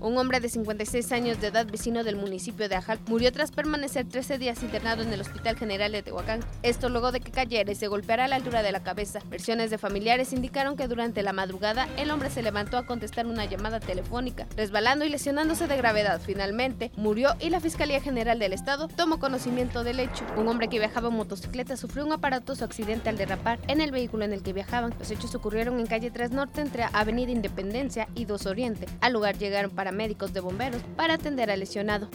Un hombre de 56 años de edad, vecino del municipio de Ajal, murió tras permanecer 13 días internado en el Hospital General de Tehuacán. Esto luego de que cayera y se golpeara a la altura de la cabeza. Versiones de familiares indicaron que durante la madrugada el hombre se levantó a contestar una llamada telefónica, resbalando y lesionándose de gravedad. Finalmente, murió y la Fiscalía General del Estado tomó conocimiento del hecho. Un hombre que viajaba en motocicleta sufrió un aparatoso accidente al derrapar en el vehículo en el que viajaban. Los hechos ocurrieron en calle 3 Norte entre Avenida Independencia y 2 Oriente. Al lugar llegaron para médicos de bomberos para atender al lesionado.